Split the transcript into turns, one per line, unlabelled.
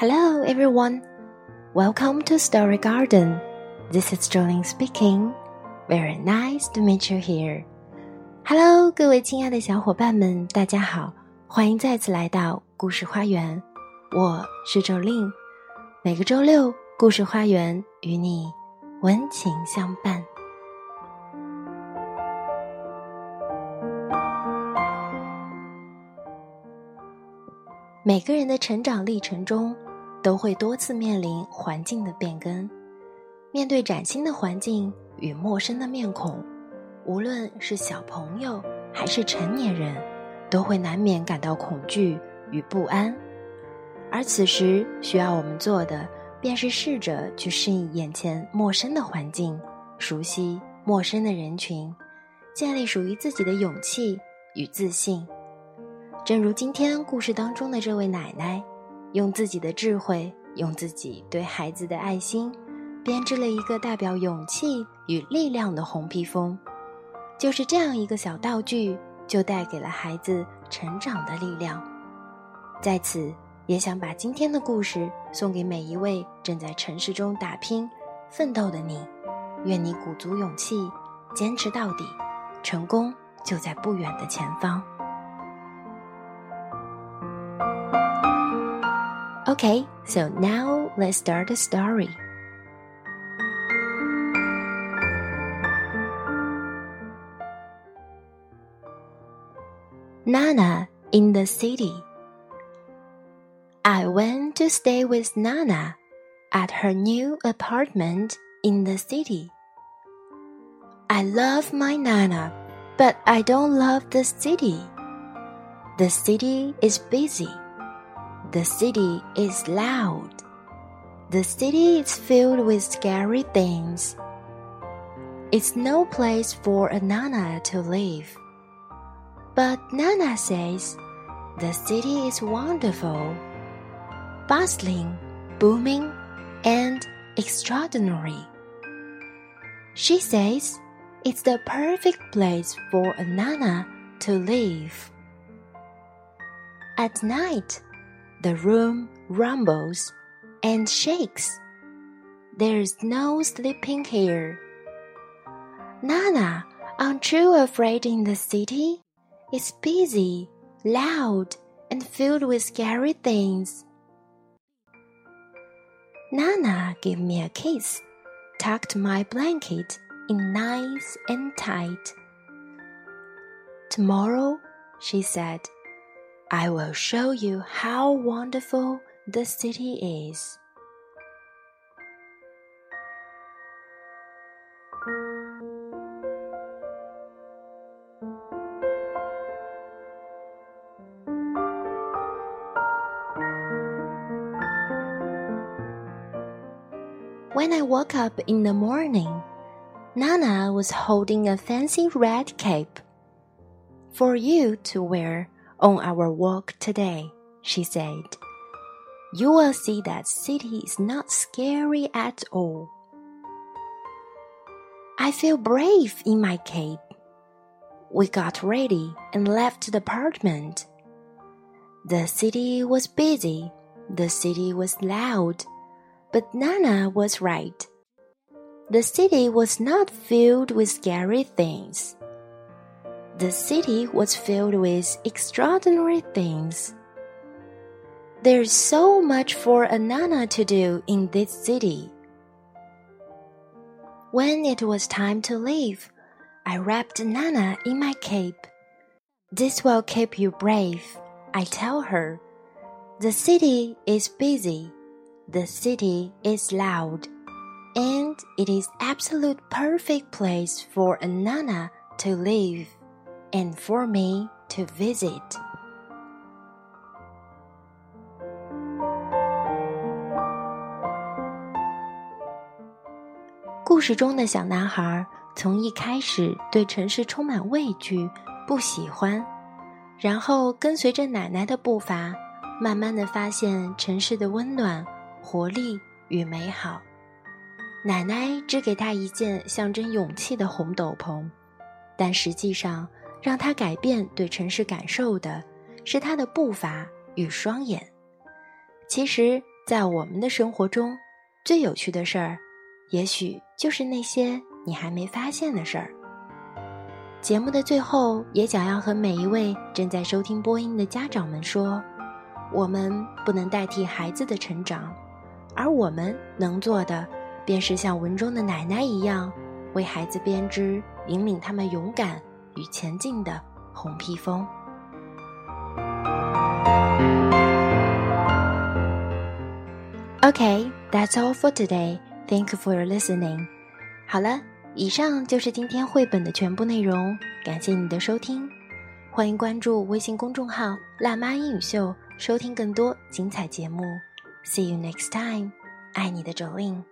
Hello, everyone. Welcome to Story Garden. This is Jolin speaking. Very nice to meet you here. Hello，各位亲爱的小伙伴们，大家好，欢迎再次来到故事花园。我是 Jolin。每个周六，故事花园与你温情相伴。每个人的成长历程中。都会多次面临环境的变更，面对崭新的环境与陌生的面孔，无论是小朋友还是成年人，都会难免感到恐惧与不安。而此时需要我们做的，便是试着去适应眼前陌生的环境，熟悉陌生的人群，建立属于自己的勇气与自信。正如今天故事当中的这位奶奶。用自己的智慧，用自己对孩子的爱心，编织了一个代表勇气与力量的红披风。就是这样一个小道具，就带给了孩子成长的力量。在此，也想把今天的故事送给每一位正在城市中打拼、奋斗的你。愿你鼓足勇气，坚持到底，成功就在不远的前方。Okay, so now let's start the story. Nana in the city. I went to stay with Nana at her new apartment in the city. I love my Nana, but I don't love the city. The city is busy the city is loud. The city is filled with scary things. It's no place for a Nana to live. But Nana says the city is wonderful, bustling, booming, and extraordinary. She says it's the perfect place for a Nana to live. At night, the room rumbles and shakes. There's no sleeping here. Nana, aren't you afraid in the city? It's busy, loud, and filled with scary things. Nana gave me a kiss, tucked my blanket in nice and tight. Tomorrow, she said, I will show you how wonderful the city is. When I woke up in the morning, Nana was holding a fancy red cape for you to wear on our walk today, she said. You will see that city is not scary at all. I feel brave in my cape. We got ready and left the apartment. The city was busy, the city was loud, but Nana was right. The city was not filled with scary things the city was filled with extraordinary things. There's so much for a Nana to do in this city. When it was time to leave, I wrapped Nana in my cape. This will keep you brave, I tell her. The city is busy. The city is loud. And it is absolute perfect place for a Nana to live and for me to visit. 故事中的小男孩从一开始对城市充满畏惧、不喜欢，然后跟随着奶奶的步伐，慢慢的发现城市的温暖、活力与美好。奶奶只给他一件象征勇气的红斗篷，但实际上。让他改变对城市感受的，是他的步伐与双眼。其实，在我们的生活中，最有趣的事儿，也许就是那些你还没发现的事儿。节目的最后，也想要和每一位正在收听播音的家长们说：我们不能代替孩子的成长，而我们能做的，便是像文中的奶奶一样，为孩子编织引领他们勇敢与前进的红披风。Okay, that's all for today. Thank you for your listening. 好了，以上就是今天绘本的全部内容。感谢你的收听，欢迎关注微信公众号“辣妈英语秀”，收听更多精彩节目。See you next time. 爱你的 Jolin。